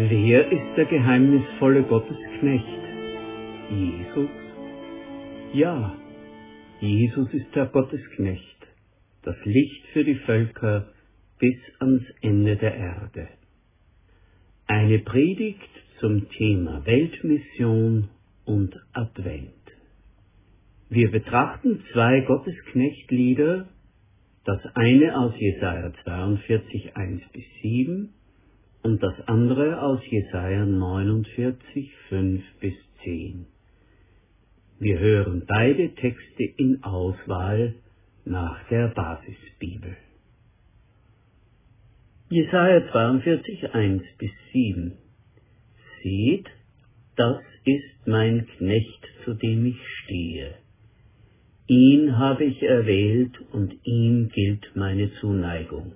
Wer ist der geheimnisvolle Gottesknecht? Jesus? Ja, Jesus ist der Gottesknecht, das Licht für die Völker bis ans Ende der Erde. Eine Predigt zum Thema Weltmission und Advent. Wir betrachten zwei Gottesknechtlieder, das eine aus Jesaja 42, 1 bis 7 und das andere aus Jesaja 49, 5 bis 10. Wir hören beide Texte in Auswahl nach der Basisbibel. Jesaja 42, 1 bis 7. Seht, das ist mein Knecht, zu dem ich stehe. Ihn habe ich erwählt und ihm gilt meine Zuneigung.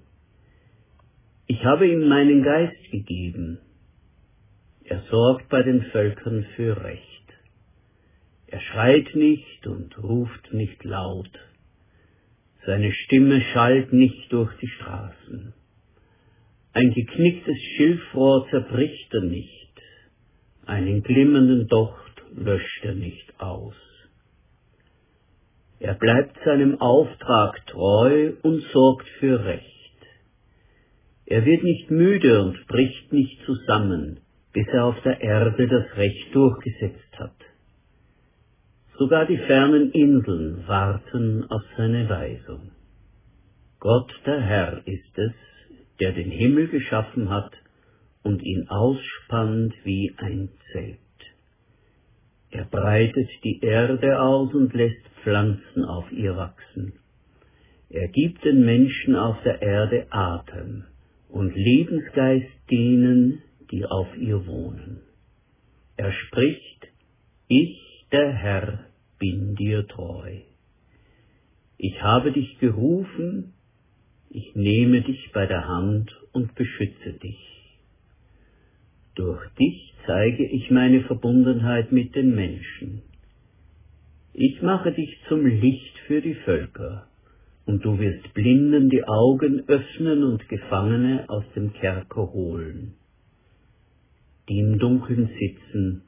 Ich habe ihm meinen Geist gegeben. Er sorgt bei den Völkern für Recht. Er schreit nicht und ruft nicht laut. Seine Stimme schallt nicht durch die Straßen. Ein geknicktes Schilfrohr zerbricht er nicht. Einen glimmenden Docht löscht er nicht aus. Er bleibt seinem Auftrag treu und sorgt für Recht. Er wird nicht müde und bricht nicht zusammen, bis er auf der Erde das Recht durchgesetzt hat. Sogar die fernen Inseln warten auf seine Weisung. Gott der Herr ist es, der den Himmel geschaffen hat und ihn ausspannt wie ein Zelt. Er breitet die Erde aus und lässt Pflanzen auf ihr wachsen. Er gibt den Menschen auf der Erde Atem und Lebensgeist denen, die auf ihr wohnen. Er spricht, ich, der Herr, bin dir treu. Ich habe dich gerufen, ich nehme dich bei der Hand und beschütze dich. Durch dich zeige ich meine Verbundenheit mit den Menschen. Ich mache dich zum Licht für die Völker und du wirst Blinden die Augen öffnen und Gefangene aus dem Kerker holen. Die im Dunkeln sitzen,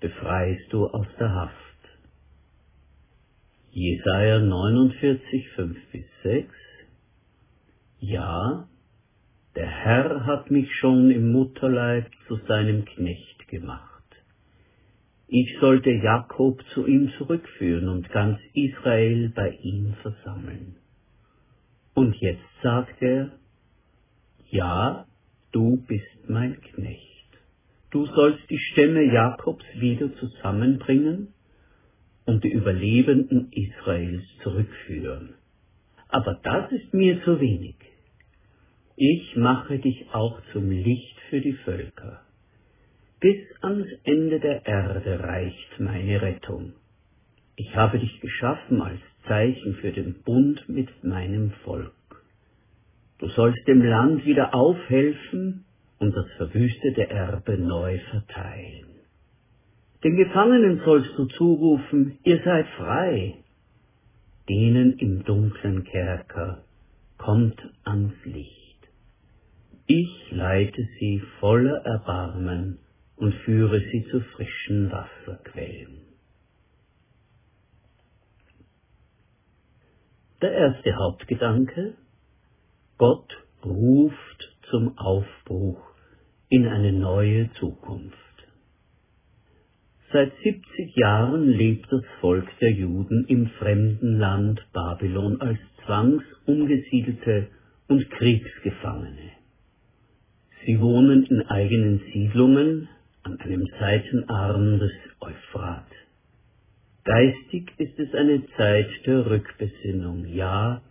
befreist du aus der Haft. Jesaja 49, 5 bis 6 Ja, der Herr hat mich schon im Mutterleib zu seinem Knecht gemacht. Ich sollte Jakob zu ihm zurückführen und ganz Israel bei ihm versammeln. Und jetzt sagt er, ja, du bist mein Knecht. Du sollst die Stämme Jakobs wieder zusammenbringen und die Überlebenden Israels zurückführen. Aber das ist mir zu wenig. Ich mache dich auch zum Licht für die Völker. Bis ans Ende der Erde reicht meine Rettung. Ich habe dich geschaffen als Zeichen für den Bund mit meinem Volk. Du sollst dem Land wieder aufhelfen und das verwüstete Erbe neu verteilen. Den Gefangenen sollst du zurufen, ihr seid frei. Denen im dunklen Kerker, kommt ans Licht. Ich leite sie voller Erbarmen und führe sie zu frischen Wasserquellen. Der erste Hauptgedanke Gott ruft zum Aufbruch in eine neue Zukunft. Seit 70 Jahren lebt das Volk der Juden im fremden Land Babylon als zwangsumgesiedelte und Kriegsgefangene. Sie wohnen in eigenen Siedlungen an einem Seitenarm des Euphrat. Geistig ist es eine Zeit der Rückbesinnung, ja,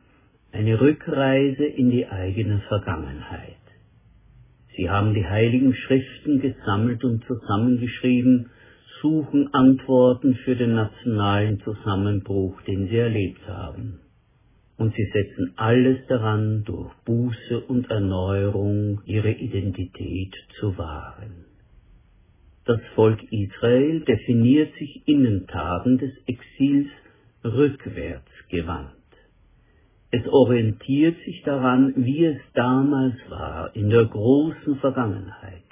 eine Rückreise in die eigene Vergangenheit. Sie haben die heiligen Schriften gesammelt und zusammengeschrieben, suchen Antworten für den nationalen Zusammenbruch, den sie erlebt haben. Und sie setzen alles daran, durch Buße und Erneuerung ihre Identität zu wahren. Das Volk Israel definiert sich in den Tagen des Exils rückwärts gewandt. Es orientiert sich daran, wie es damals war, in der großen Vergangenheit,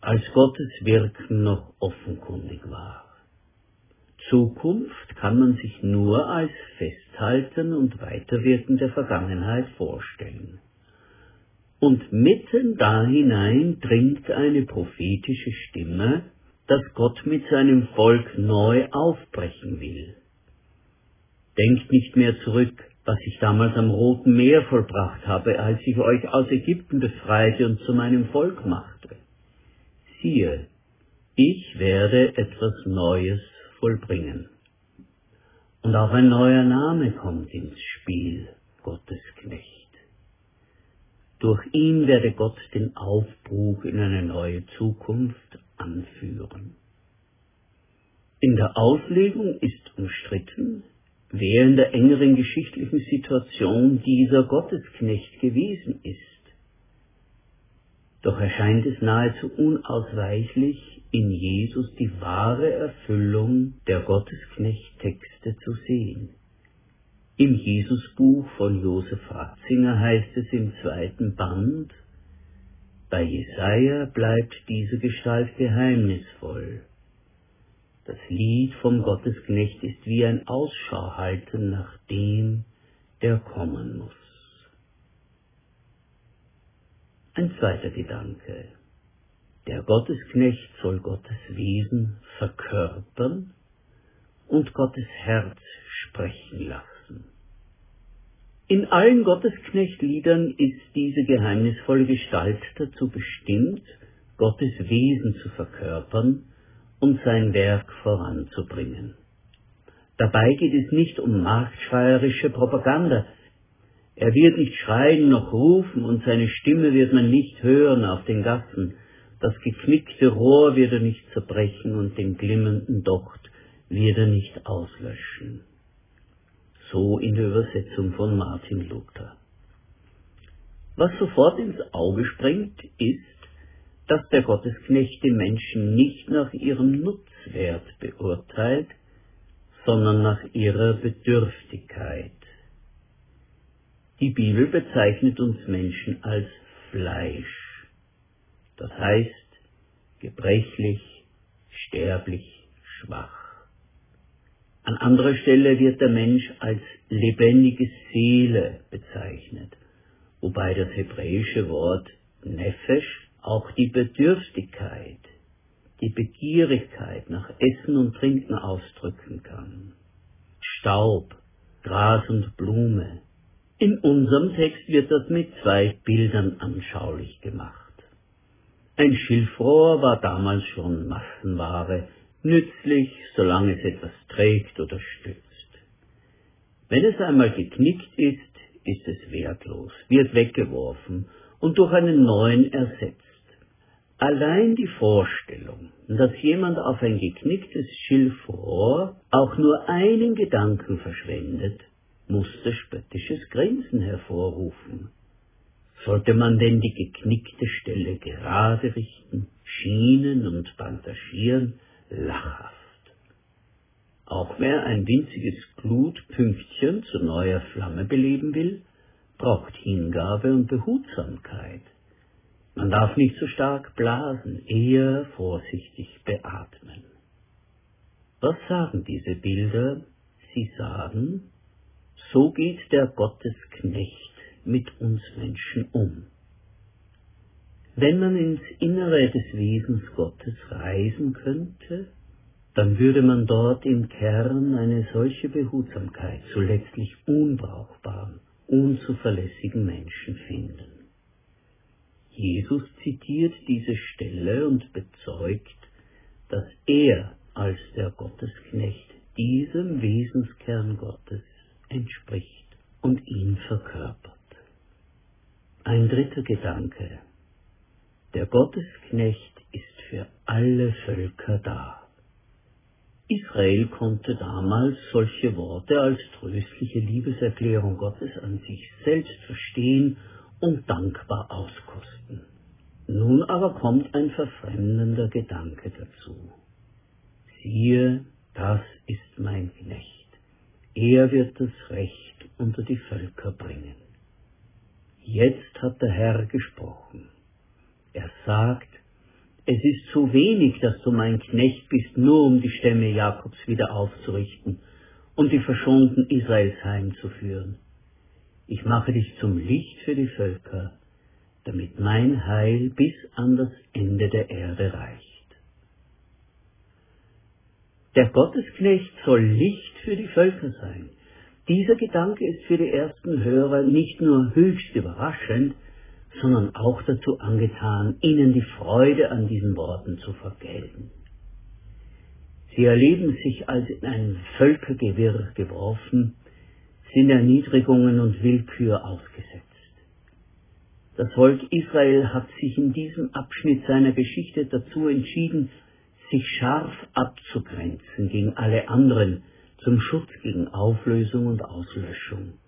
als Gottes Wirken noch offenkundig war. Zukunft kann man sich nur als Festhalten und Weiterwirken der Vergangenheit vorstellen. Und mitten da hinein dringt eine prophetische Stimme, dass Gott mit seinem Volk neu aufbrechen will. Denkt nicht mehr zurück, was ich damals am Roten Meer vollbracht habe, als ich euch aus Ägypten befreite und zu meinem Volk machte. Siehe, ich werde etwas Neues vollbringen. Und auch ein neuer Name kommt ins Spiel, Gottesknecht. Durch ihn werde Gott den Aufbruch in eine neue Zukunft anführen. In der Auslegung ist umstritten, wer in der engeren geschichtlichen Situation dieser Gottesknecht gewesen ist. Doch erscheint es nahezu unausweichlich, in Jesus die wahre Erfüllung der Gottesknecht-Texte zu sehen. Im Jesusbuch von Josef Ratzinger heißt es im zweiten Band, bei Jesaja bleibt diese Gestalt geheimnisvoll. Das Lied vom Gottesknecht ist wie ein Ausschau halten nach dem, der kommen muss. Ein zweiter Gedanke. Der Gottesknecht soll Gottes Wesen verkörpern und Gottes Herz sprechen lassen. In allen Gottesknechtliedern ist diese geheimnisvolle Gestalt dazu bestimmt, Gottes Wesen zu verkörpern und sein Werk voranzubringen. Dabei geht es nicht um marktschreierische Propaganda. Er wird nicht schreien noch rufen und seine Stimme wird man nicht hören auf den Gassen. Das geknickte Rohr wird er nicht zerbrechen und den glimmenden Docht wird er nicht auslöschen. So in der Übersetzung von Martin Luther. Was sofort ins Auge springt, ist, dass der Gottesknecht die Menschen nicht nach ihrem Nutzwert beurteilt, sondern nach ihrer Bedürftigkeit. Die Bibel bezeichnet uns Menschen als Fleisch, das heißt gebrechlich, sterblich, schwach. An anderer Stelle wird der Mensch als lebendige Seele bezeichnet, wobei das hebräische Wort Nefesh auch die Bedürftigkeit, die Begierigkeit nach Essen und Trinken ausdrücken kann. Staub, Gras und Blume. In unserem Text wird das mit zwei Bildern anschaulich gemacht. Ein Schilfrohr war damals schon Massenware, nützlich, solange es etwas trägt oder stützt. Wenn es einmal geknickt ist, ist es wertlos, wird weggeworfen und durch einen neuen ersetzt. Allein die Vorstellung, dass jemand auf ein geknicktes Schilfrohr auch nur einen Gedanken verschwendet, musste spöttisches Grinsen hervorrufen. Sollte man denn die geknickte Stelle gerade richten, schienen und bandagieren, lachhaft. Auch wer ein winziges Glutpünktchen zu neuer Flamme beleben will, braucht Hingabe und Behutsamkeit. Man darf nicht zu so stark blasen, eher vorsichtig beatmen. Was sagen diese Bilder? Sie sagen, so geht der Gottesknecht mit uns Menschen um. Wenn man ins Innere des Wesens Gottes reisen könnte, dann würde man dort im Kern eine solche Behutsamkeit zu letztlich unbrauchbaren, unzuverlässigen Menschen finden. Jesus zitiert diese Stelle und bezeugt, dass er als der Gottesknecht diesem Wesenskern Gottes entspricht und ihn verkörpert. Ein dritter Gedanke. Der Gottesknecht ist für alle Völker da. Israel konnte damals solche Worte als tröstliche Liebeserklärung Gottes an sich selbst verstehen und dankbar auskosten. Nun aber kommt ein verfremdender Gedanke dazu. Siehe, das ist mein Knecht. Er wird das Recht unter die Völker bringen. Jetzt hat der Herr gesprochen. Er sagt, es ist zu wenig, dass du mein Knecht bist, nur um die Stämme Jakobs wieder aufzurichten und die Verschonten Israels heimzuführen. Ich mache dich zum Licht für die Völker, damit mein Heil bis an das Ende der Erde reicht. Der Gottesknecht soll Licht für die Völker sein. Dieser Gedanke ist für die ersten Hörer nicht nur höchst überraschend, sondern auch dazu angetan, ihnen die Freude an diesen Worten zu vergelten. Sie erleben sich als in ein Völkergewirr geworfen, sind Erniedrigungen und Willkür ausgesetzt. Das Volk Israel hat sich in diesem Abschnitt seiner Geschichte dazu entschieden, sich scharf abzugrenzen gegen alle anderen zum Schutz gegen Auflösung und Auslöschung.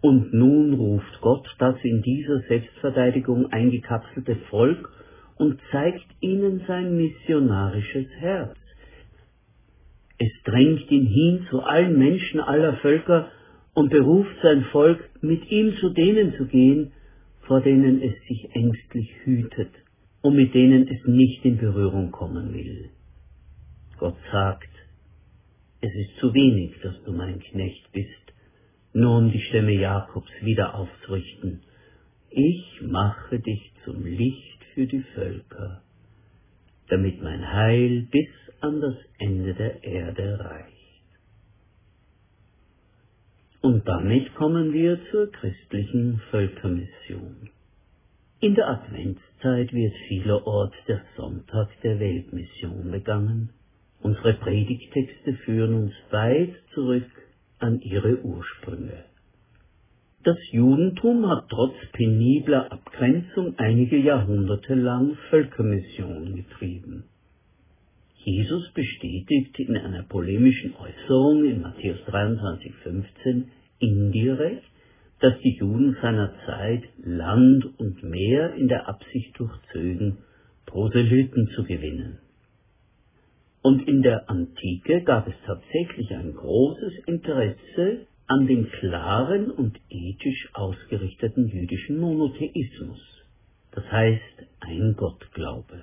Und nun ruft Gott das in dieser Selbstverteidigung eingekapselte Volk und zeigt ihnen sein missionarisches Herz. Es drängt ihn hin zu allen Menschen aller Völker und beruft sein Volk, mit ihm zu denen zu gehen, vor denen es sich ängstlich hütet und mit denen es nicht in Berührung kommen will. Gott sagt, es ist zu wenig, dass du mein Knecht bist, nur um die Stämme Jakobs wieder aufzurichten. Ich mache dich zum Licht für die Völker, damit mein Heil bis an das Ende der Erde reicht. Und damit kommen wir zur christlichen Völkermission. In der Adventszeit wird vielerorts der Sonntag der Weltmission begangen. Unsere Predigtexte führen uns weit zurück an ihre Ursprünge. Das Judentum hat trotz penibler Abgrenzung einige Jahrhunderte lang Völkermission getrieben. Jesus bestätigt in einer polemischen Äußerung in Matthäus 23,15 indirekt, dass die Juden seiner Zeit Land und Meer in der Absicht durchzögen, Proselyten zu gewinnen. Und in der Antike gab es tatsächlich ein großes Interesse an dem klaren und ethisch ausgerichteten jüdischen Monotheismus, das heißt ein Gottglaube.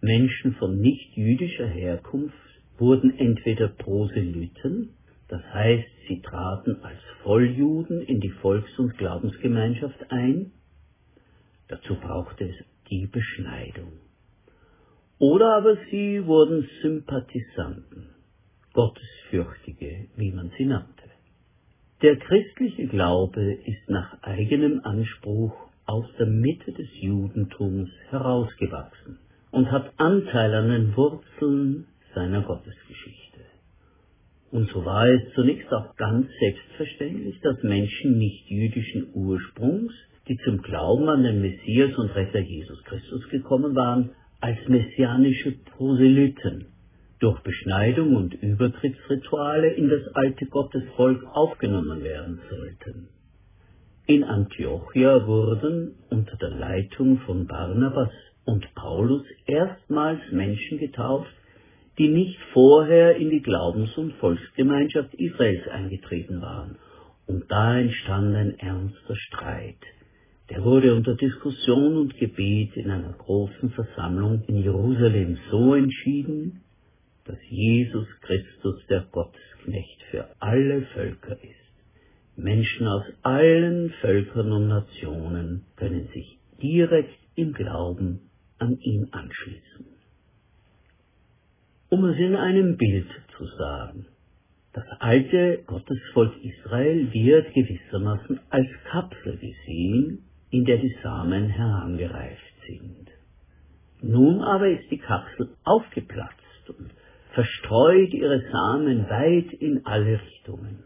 Menschen von nicht-jüdischer Herkunft wurden entweder Proselyten, das heißt sie traten als Volljuden in die Volks- und Glaubensgemeinschaft ein, dazu brauchte es die Beschneidung. Oder aber sie wurden Sympathisanten, Gottesfürchtige, wie man sie nannte. Der christliche Glaube ist nach eigenem Anspruch aus der Mitte des Judentums herausgewachsen und hat Anteil an den Wurzeln seiner Gottesgeschichte. Und so war es zunächst auch ganz selbstverständlich, dass Menschen nicht jüdischen Ursprungs, die zum Glauben an den Messias und Retter Jesus Christus gekommen waren, als messianische Proselyten durch Beschneidung und Übertrittsrituale in das alte Gottesvolk aufgenommen werden sollten. In Antiochia wurden unter der Leitung von Barnabas und Paulus erstmals Menschen getauft, die nicht vorher in die Glaubens- und Volksgemeinschaft Israels eingetreten waren, und da entstand ein ernster Streit der wurde unter Diskussion und Gebet in einer großen Versammlung in Jerusalem so entschieden, dass Jesus Christus der Gottesknecht für alle Völker ist. Menschen aus allen Völkern und Nationen können sich direkt im Glauben an ihn anschließen. Um es in einem Bild zu sagen, das alte Gottesvolk Israel wird gewissermaßen als Kapsel gesehen, in der die Samen herangereift sind. Nun aber ist die Kapsel aufgeplatzt und verstreut ihre Samen weit in alle Richtungen.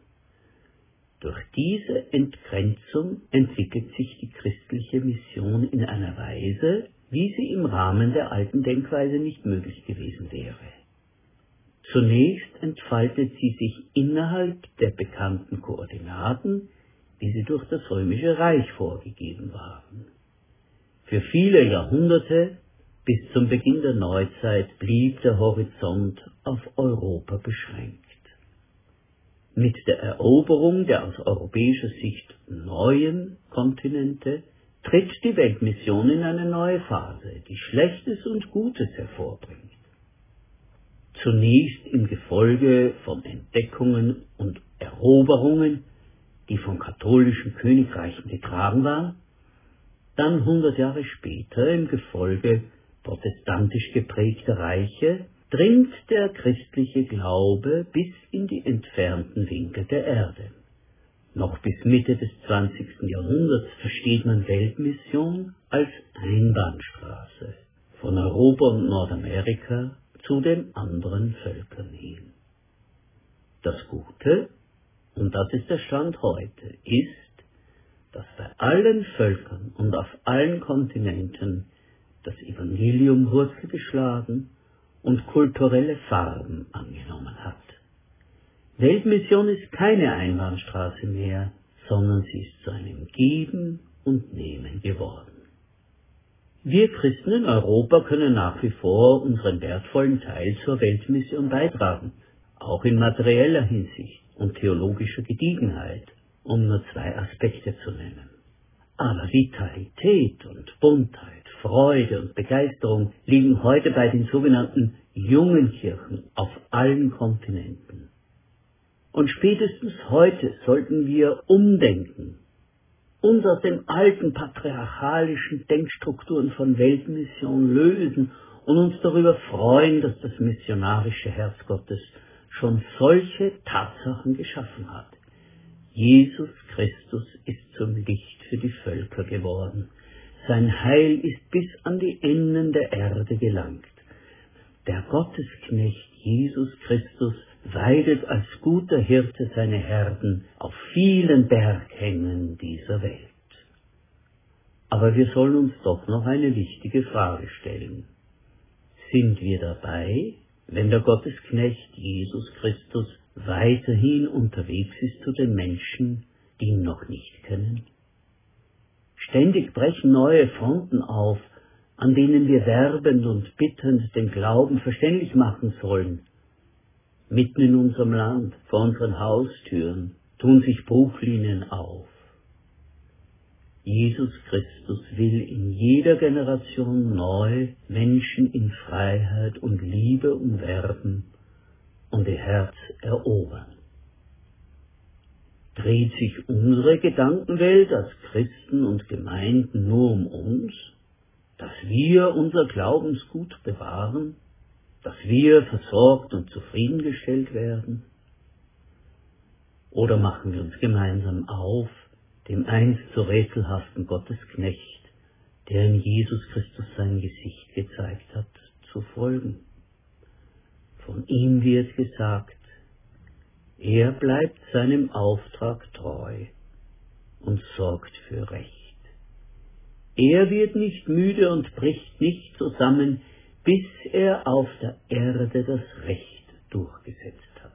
Durch diese Entgrenzung entwickelt sich die christliche Mission in einer Weise, wie sie im Rahmen der alten Denkweise nicht möglich gewesen wäre. Zunächst entfaltet sie sich innerhalb der bekannten Koordinaten, wie sie durch das römische Reich vorgegeben waren. Für viele Jahrhunderte bis zum Beginn der Neuzeit blieb der Horizont auf Europa beschränkt. Mit der Eroberung der aus europäischer Sicht neuen Kontinente, tritt die Weltmission in eine neue Phase, die Schlechtes und Gutes hervorbringt. Zunächst im Gefolge von Entdeckungen und Eroberungen, die von katholischen Königreichen getragen waren, dann hundert Jahre später im Gefolge protestantisch geprägter Reiche dringt der christliche Glaube bis in die entfernten Winkel der Erde. Noch bis Mitte des 20. Jahrhunderts versteht man Weltmission als Einbahnstraße von Europa und Nordamerika zu den anderen Völkern hin. Das Gute, und das ist der Stand heute, ist, dass bei allen Völkern und auf allen Kontinenten das Evangelium Wurzel geschlagen und kulturelle Farben angenommen hat. Weltmission ist keine Einbahnstraße mehr, sondern sie ist zu einem Geben und Nehmen geworden. Wir Christen in Europa können nach wie vor unseren wertvollen Teil zur Weltmission beitragen, auch in materieller Hinsicht und theologischer Gediegenheit, um nur zwei Aspekte zu nennen. Aber Vitalität und Buntheit, Freude und Begeisterung liegen heute bei den sogenannten jungen Kirchen auf allen Kontinenten. Und spätestens heute sollten wir umdenken uns aus den alten patriarchalischen Denkstrukturen von Weltmission lösen und uns darüber freuen, dass das missionarische Herz Gottes schon solche Tatsachen geschaffen hat. Jesus Christus ist zum Licht für die Völker geworden. Sein Heil ist bis an die Enden der Erde gelangt. Der Gottesknecht Jesus Christus weidet als guter Hirte seine Herden auf vielen Berghängen dieser Welt. Aber wir sollen uns doch noch eine wichtige Frage stellen. Sind wir dabei, wenn der Gottesknecht Jesus Christus weiterhin unterwegs ist zu den Menschen, die ihn noch nicht kennen? Ständig brechen neue Fronten auf, an denen wir werbend und bittend den Glauben verständlich machen sollen, Mitten in unserem Land, vor unseren Haustüren, tun sich Bruchlinien auf. Jesus Christus will in jeder Generation neu Menschen in Freiheit und Liebe umwerben und ihr Herz erobern. Dreht sich unsere Gedankenwelt als Christen und Gemeinden nur um uns, dass wir unser Glaubensgut bewahren? dass wir versorgt und zufriedengestellt werden? Oder machen wir uns gemeinsam auf, dem einst so rätselhaften Gottesknecht, der in Jesus Christus sein Gesicht gezeigt hat, zu folgen? Von ihm wird gesagt, er bleibt seinem Auftrag treu und sorgt für Recht. Er wird nicht müde und bricht nicht zusammen, bis er auf der Erde das Recht durchgesetzt hat.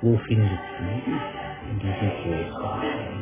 Wo findest du dich in diesem großen